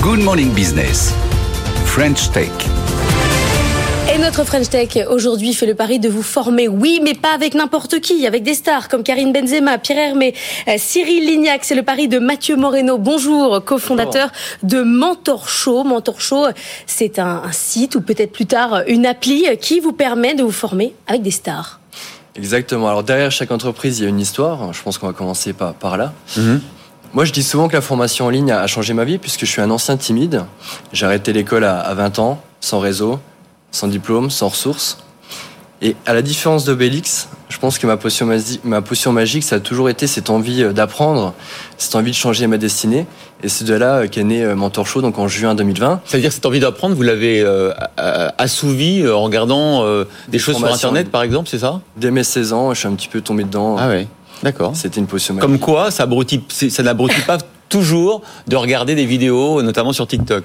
Good Morning Business. French Tech. Et notre French Tech aujourd'hui fait le pari de vous former, oui, mais pas avec n'importe qui, avec des stars comme Karine Benzema, Pierre Hermé, euh, Cyril Lignac. C'est le pari de Mathieu Moreno. Bonjour, cofondateur de Mentor Show. Mentor Show, c'est un, un site ou peut-être plus tard une appli qui vous permet de vous former avec des stars. Exactement. Alors derrière chaque entreprise, il y a une histoire. Je pense qu'on va commencer par, par là. Moi, je dis souvent que la formation en ligne a changé ma vie puisque je suis un ancien timide. J'ai arrêté l'école à, à 20 ans, sans réseau, sans diplôme, sans ressources. Et à la différence d'Obélix, je pense que ma potion, magi- ma potion magique, ça a toujours été cette envie euh, d'apprendre, cette envie de changer ma destinée. Et c'est de là euh, qu'est né euh, Mentor Show, donc en juin 2020. C'est-à-dire que cette envie d'apprendre, vous l'avez euh, assouvie en regardant euh, des choses sur. Internet, par exemple, c'est ça? Dès mes 16 ans, je suis un petit peu tombé dedans. Ah ouais, d'accord. C'était une potion magique. Comme quoi, ça, abrutit- ça n'abrutit pas toujours de regarder des vidéos, notamment sur TikTok.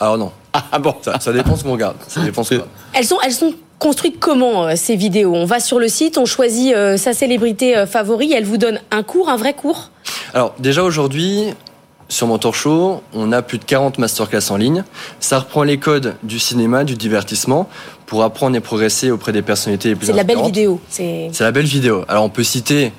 Alors non, Ah bon ça, ça dépend ce qu'on regarde. Ça dépend ce. Elles sont, elles sont construites comment euh, ces vidéos? On va sur le site, on choisit euh, sa célébrité euh, favori, elle vous donne un cours, un vrai cours? Alors déjà aujourd'hui, sur Mentor Show, on a plus de 40 masterclass en ligne. Ça reprend les codes du cinéma, du divertissement, pour apprendre et progresser auprès des personnalités les plus C'est la belle vidéo. C'est C'est la belle vidéo. Alors on peut citer,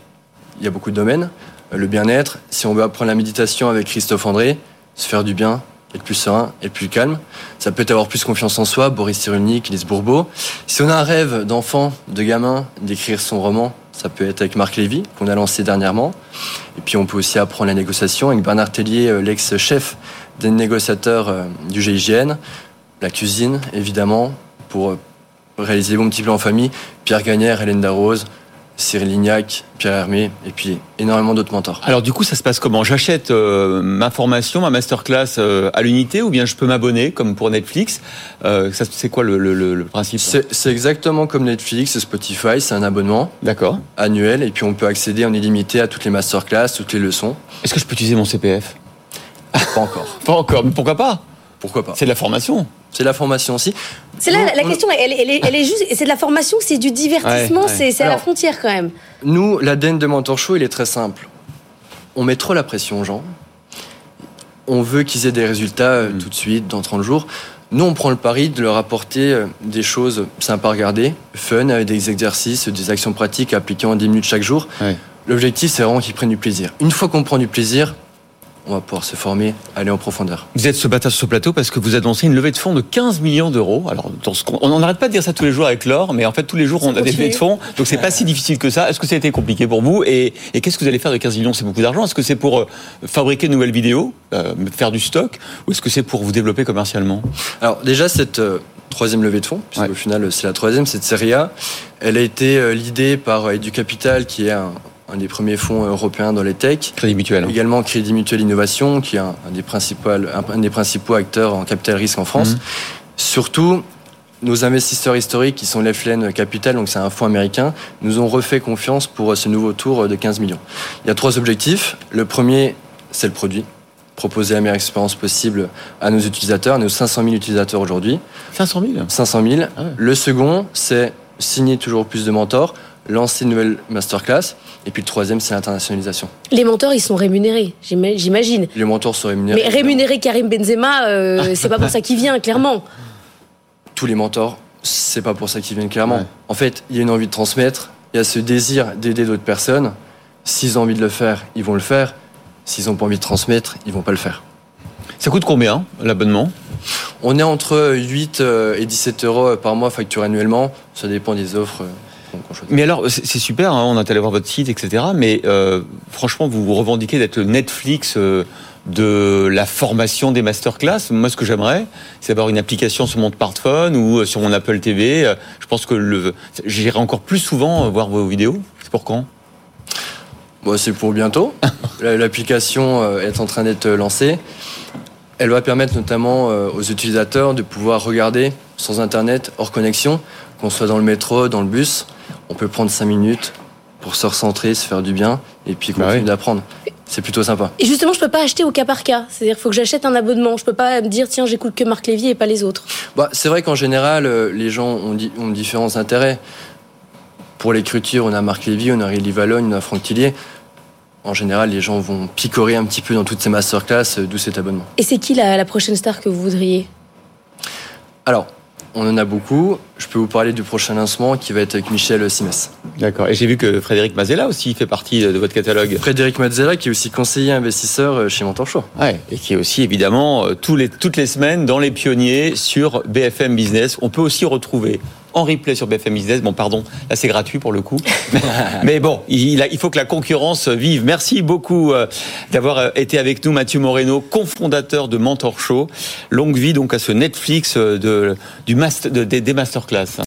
il y a beaucoup de domaines, euh, le bien-être, si on veut apprendre la méditation avec Christophe André, se faire du bien, être plus serein, être plus calme. Ça peut être avoir plus confiance en soi, Boris Cyrulnik, Lise Bourbeau. Si on a un rêve d'enfant, de gamin, d'écrire son roman, ça peut être avec Marc Lévy, qu'on a lancé dernièrement. Et puis on peut aussi apprendre la négociation avec Bernard Tellier, euh, l'ex-chef des négociateurs euh, du GIGN. La cuisine, évidemment, pour réaliser des bons petits plans en famille. Pierre Gagnère, Hélène Darroze, Cyril Lignac, Pierre Hermé, et puis énormément d'autres mentors. Alors du coup, ça se passe comment? J'achète euh, ma formation, ma masterclass euh, à l'unité, ou bien je peux m'abonner comme pour Netflix? Euh, C'est quoi le, le- le- le principe? C'est c'est exactement comme Netflix, Spotify, c'est un abonnement D'accord. annuel, et puis on peut accéder en illimité à toutes les masterclass, toutes les leçons. Est-ce que je peux utiliser mon CPF Pas encore. Pas encore, mais pourquoi pas? Pourquoi pas? C'est de la formation. C'est la formation aussi. c'est là Nous, la, la on- question, elle, elle est, elle est juste. C'est de la formation, c'est du divertissement, Ouais, ouais. c'est à la frontière quand même. Nous, l'ADN de Mentor Show, il est très simple. On met trop la pression aux gens. On veut qu'ils aient des résultats euh, Mm. tout de suite, dans 30 jours. Nous, on prend le pari de leur apporter euh, des choses sympas à regarder, fun, avec des exercices, des actions pratiques à appliquer en 10 minutes chaque jour. Ouais. L'objectif, c'est vraiment qu'ils prennent du plaisir. Une fois qu'on prend du plaisir, on va pouvoir se former, aller en profondeur. Vous êtes ce matin sur ce plateau parce que vous annoncez une levée de fonds de 15 millions d'euros. Alors, dans ce qu'on- on n'arrête pas de dire ça tous les jours avec l'or, mais en fait, tous les jours, on a des levées de fonds. Donc, c'est pas si difficile que ça. Est-ce que ça a été compliqué pour vous? Et, et qu'est-ce que vous allez faire de 15 millions? C'est beaucoup d'argent. Est-ce que c'est pour euh, fabriquer de nouvelles vidéos, euh, faire du stock, ou est-ce que c'est pour vous développer commercialement? Alors déjà cette euh, troisième levée de fonds, puisqu'au Ouais. final c'est la troisième, cette série A, elle a été euh, l'idée par euh, Educapital, qui est un, un des premiers fonds européens dans les tech. Crédit mutuel. Également Crédit Mutuel Innovation, qui est un, un des, principaux, un, un des principaux acteurs en capital risque en France. Mhm. Surtout, nos investisseurs historiques, qui sont l'Eflen Capital, donc c'est un fonds américain, nous ont refait confiance pour euh, ce nouveau tour de 15 millions. Il y a trois objectifs. Le premier, c'est le produit. Proposer la meilleure expérience possible à nos utilisateurs, à nos 500 000 utilisateurs aujourd'hui. 500 000 500 000. Ah ouais. Le second, c'est signer toujours plus de mentors, lancer une nouvelle masterclass. Et puis le troisième, c'est l'internationalisation. Les mentors, ils sont rémunérés, j'ima- j'imagine. Les mentors sont rémunérés. Mais rémunérer Karim Benzema, euh, c'est pas pour ça qu'il vient, clairement. Tous les mentors, c'est pas pour ça qu'ils viennent clairement. Ouais. En fait, il y a une envie de transmettre, il y a ce désir d'aider d'autres personnes. S'ils ont envie de le faire, ils vont le faire. S'ils n'ont pas envie de transmettre, ils vont pas le faire. Ça coûte combien l'abonnement? On est entre 8 euh, et 17 euros par mois facturé annuellement. Ça dépend des offres qu'on qu'on choisit. Mais alors, c'est super, hein, on est allé voir votre site, etc. Mais euh, franchement, vous vous revendiquez d'être le Netflix euh, de la formation des masterclass. Moi, ce que j'aimerais, c'est avoir une application sur mon smartphone ou euh, sur mon Apple TV. Je pense que le, j'irai encore plus souvent euh, voir vos vidéos. C'est pour quand? Bon, c'est pour bientôt. La- L'application est en train d'être lancée. Elle va permettre notamment aux utilisateurs de pouvoir regarder sans Internet, hors connexion, qu'on soit dans le métro, dans le bus. On peut prendre 5 minutes pour se recentrer, se faire du bien et puis Bah continuer oui. d'apprendre. C'est plutôt sympa. Et justement, je peux pas acheter au cas par cas. C'est-à-dire qu'il faut que j'achète un abonnement. Je peux pas me dire, tiens, j'écoute que Marc Lévy et pas les autres. Bah, c'est vrai qu'en général, euh, les gens ont, di- ont différents intérêts. Pour l'écriture, on a Marc Lévy, on a Rélie Valogne, on a Franck Tillier. en général, les gens vont picorer un petit peu dans toutes ces masterclass, d'où cet abonnement. Et c'est qui la, la prochaine star que vous voudriez? Alors, on en a beaucoup. Je peux vous parler du prochain lancement qui va être avec Michel Simès. D'accord. Et j'ai vu que Frédéric Mazella aussi fait partie de votre catalogue. Frédéric Mazella qui est aussi conseiller investisseur euh, chez Mentor Show. Ouais, et qui est aussi évidemment euh, tous les, toutes les semaines dans les pionniers sur BFM Business. On peut aussi retrouver en replay sur BFM Business. Bon, pardon, là c'est gratuit pour le coup. Mais bon, il, faut que la concurrence vive. Merci beaucoup euh, d'avoir été avec nous, Mathieu Moreno, cofondateur de Mentor Show. Longue vie donc à ce Netflix de, du de, des, des masterclass.